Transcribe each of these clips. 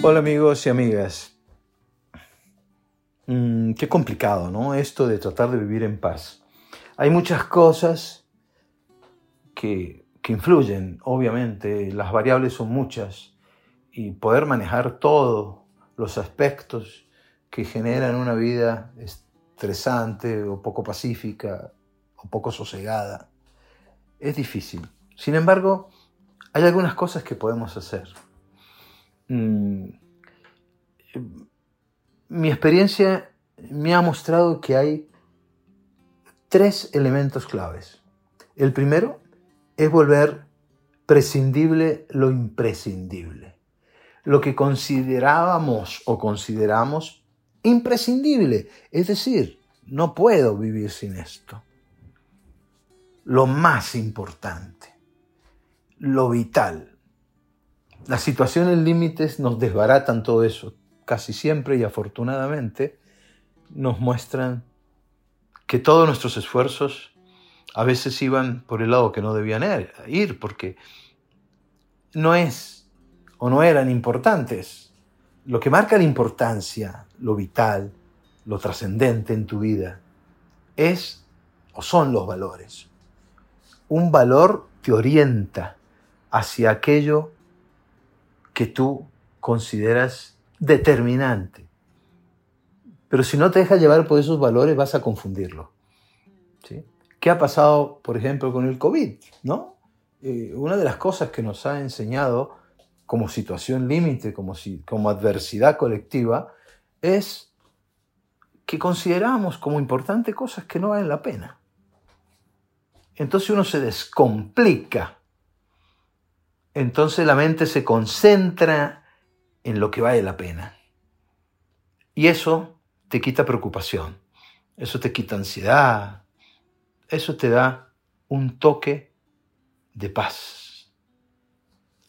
Hola amigos y amigas. Mm, qué complicado, ¿no? Esto de tratar de vivir en paz. Hay muchas cosas que, que influyen, obviamente, las variables son muchas y poder manejar todos los aspectos que generan una vida estresante o poco pacífica o poco sosegada es difícil. Sin embargo, hay algunas cosas que podemos hacer. Mm, mi experiencia me ha mostrado que hay tres elementos claves. El primero es volver prescindible lo imprescindible. Lo que considerábamos o consideramos imprescindible. Es decir, no puedo vivir sin esto. Lo más importante, lo vital. Las situaciones límites nos desbaratan todo eso casi siempre y afortunadamente nos muestran que todos nuestros esfuerzos a veces iban por el lado que no debían ir, porque no es o no eran importantes. Lo que marca la importancia, lo vital, lo trascendente en tu vida, es o son los valores. Un valor te orienta hacia aquello que tú consideras determinante. Pero si no te dejas llevar por esos valores, vas a confundirlo. ¿sí? ¿Qué ha pasado, por ejemplo, con el COVID? ¿no? Eh, una de las cosas que nos ha enseñado como situación límite, como, si, como adversidad colectiva, es que consideramos como importante cosas que no valen la pena. Entonces uno se descomplica. Entonces la mente se concentra en lo que vale la pena. Y eso te quita preocupación, eso te quita ansiedad, eso te da un toque de paz.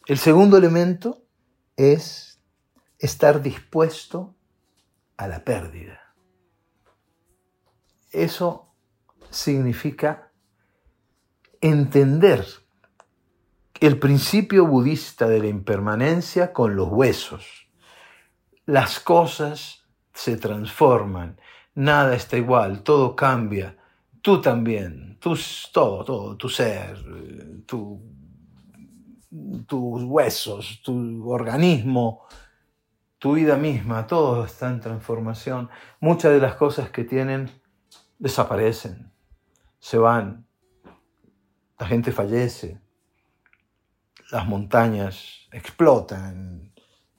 El segundo elemento es estar dispuesto a la pérdida. Eso significa entender el principio budista de la impermanencia con los huesos. Las cosas se transforman, nada está igual, todo cambia, tú también, tú, todo, todo, tu ser, tu, tus huesos, tu organismo, tu vida misma, todo está en transformación. Muchas de las cosas que tienen desaparecen, se van, la gente fallece, las montañas explotan,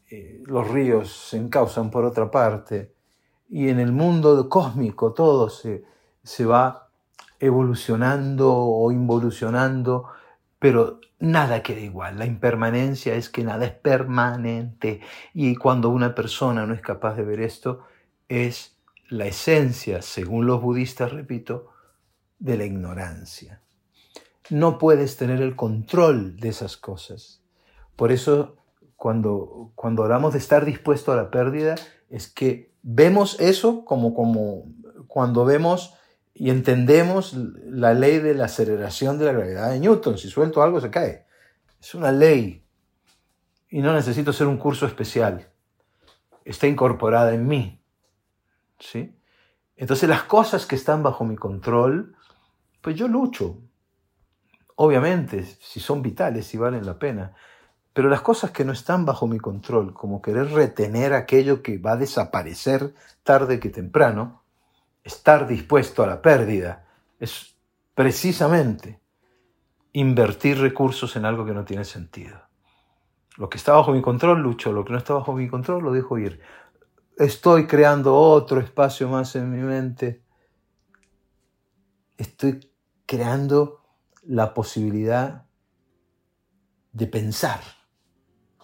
eh, los ríos se encausan por otra parte, y en el mundo cósmico todo se, se va evolucionando o involucionando, pero nada queda igual. La impermanencia es que nada es permanente. Y cuando una persona no es capaz de ver esto, es la esencia, según los budistas, repito, de la ignorancia no puedes tener el control de esas cosas. Por eso, cuando, cuando hablamos de estar dispuesto a la pérdida, es que vemos eso como, como cuando vemos y entendemos la ley de la aceleración de la gravedad de Newton. Si suelto algo, se cae. Es una ley. Y no necesito hacer un curso especial. Está incorporada en mí. ¿Sí? Entonces las cosas que están bajo mi control, pues yo lucho, Obviamente, si son vitales, si valen la pena. Pero las cosas que no están bajo mi control, como querer retener aquello que va a desaparecer tarde que temprano, estar dispuesto a la pérdida, es precisamente invertir recursos en algo que no tiene sentido. Lo que está bajo mi control, lucho. Lo que no está bajo mi control, lo dejo ir. Estoy creando otro espacio más en mi mente. Estoy creando la posibilidad de pensar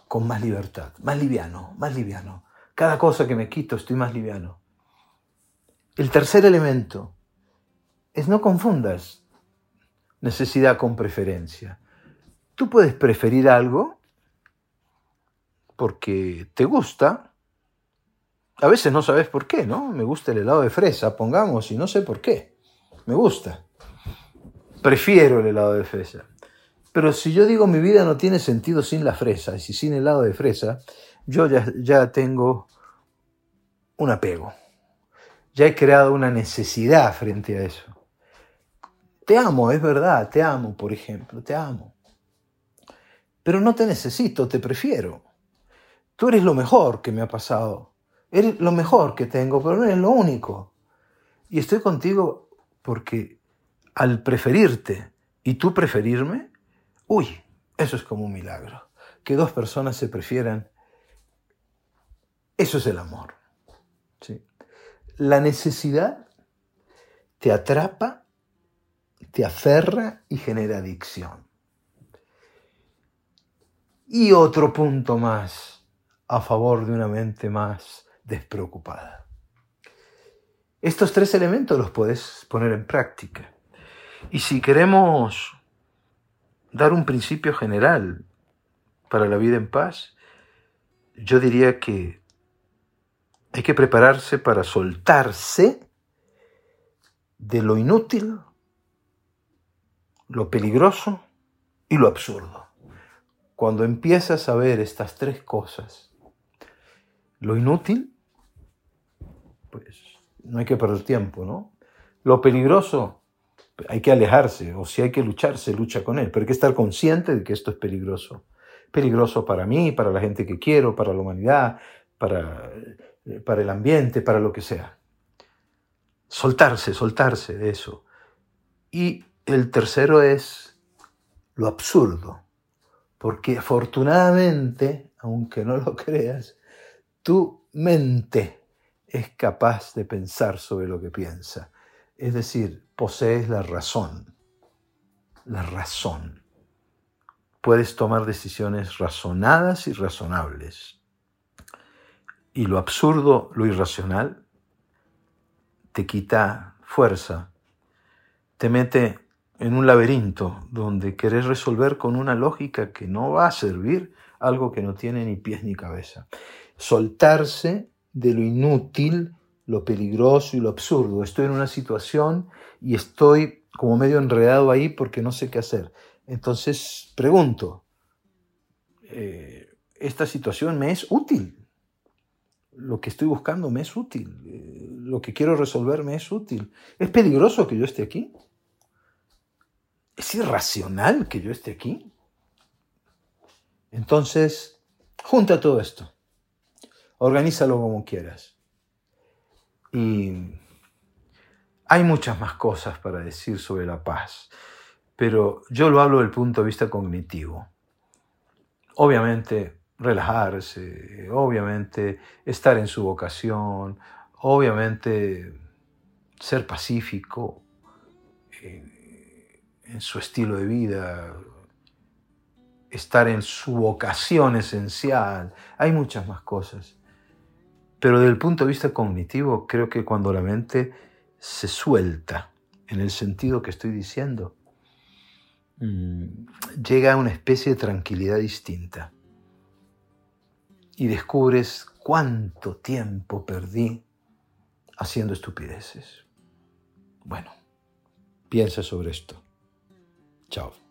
con más libertad, más liviano, más liviano. Cada cosa que me quito estoy más liviano. El tercer elemento es no confundas necesidad con preferencia. Tú puedes preferir algo porque te gusta. A veces no sabes por qué, ¿no? Me gusta el helado de fresa, pongamos, y no sé por qué. Me gusta prefiero el helado de fresa. Pero si yo digo mi vida no tiene sentido sin la fresa, y si sin helado de fresa, yo ya, ya tengo un apego. Ya he creado una necesidad frente a eso. Te amo, es verdad, te amo, por ejemplo, te amo. Pero no te necesito, te prefiero. Tú eres lo mejor que me ha pasado. Eres lo mejor que tengo, pero no eres lo único. Y estoy contigo porque al preferirte y tú preferirme, uy, eso es como un milagro. Que dos personas se prefieran, eso es el amor. ¿sí? La necesidad te atrapa, te aferra y genera adicción. Y otro punto más a favor de una mente más despreocupada. Estos tres elementos los puedes poner en práctica. Y si queremos dar un principio general para la vida en paz, yo diría que hay que prepararse para soltarse de lo inútil, lo peligroso y lo absurdo. Cuando empiezas a ver estas tres cosas, lo inútil, pues no hay que perder tiempo, ¿no? Lo peligroso, hay que alejarse, o si hay que luchar, se lucha con él, pero hay que estar consciente de que esto es peligroso. Peligroso para mí, para la gente que quiero, para la humanidad, para, eh, para el ambiente, para lo que sea. Soltarse, soltarse de eso. Y el tercero es lo absurdo, porque afortunadamente, aunque no lo creas, tu mente es capaz de pensar sobre lo que piensa. Es decir, posees la razón. La razón. Puedes tomar decisiones razonadas y razonables. Y lo absurdo, lo irracional, te quita fuerza, te mete en un laberinto donde querés resolver con una lógica que no va a servir algo que no tiene ni pies ni cabeza. Soltarse de lo inútil, lo peligroso y lo absurdo. Estoy en una situación y estoy como medio enredado ahí porque no sé qué hacer. Entonces pregunto, eh, ¿esta situación me es útil? Lo que estoy buscando me es útil. Eh, lo que quiero resolver me es útil. ¿Es peligroso que yo esté aquí? ¿Es irracional que yo esté aquí? Entonces, junta todo esto organízalo como quieras. Y hay muchas más cosas para decir sobre la paz, pero yo lo hablo del punto de vista cognitivo. Obviamente relajarse, obviamente estar en su vocación, obviamente ser pacífico en, su estilo de vida, estar en su vocación esencial. Hay muchas más cosas. Pero desde el punto de vista cognitivo, creo que cuando la mente se suelta en el sentido que estoy diciendo, mm, llega a una especie de tranquilidad distinta. Y descubres cuánto tiempo perdí haciendo estupideces. Bueno, piensa sobre esto. Chao.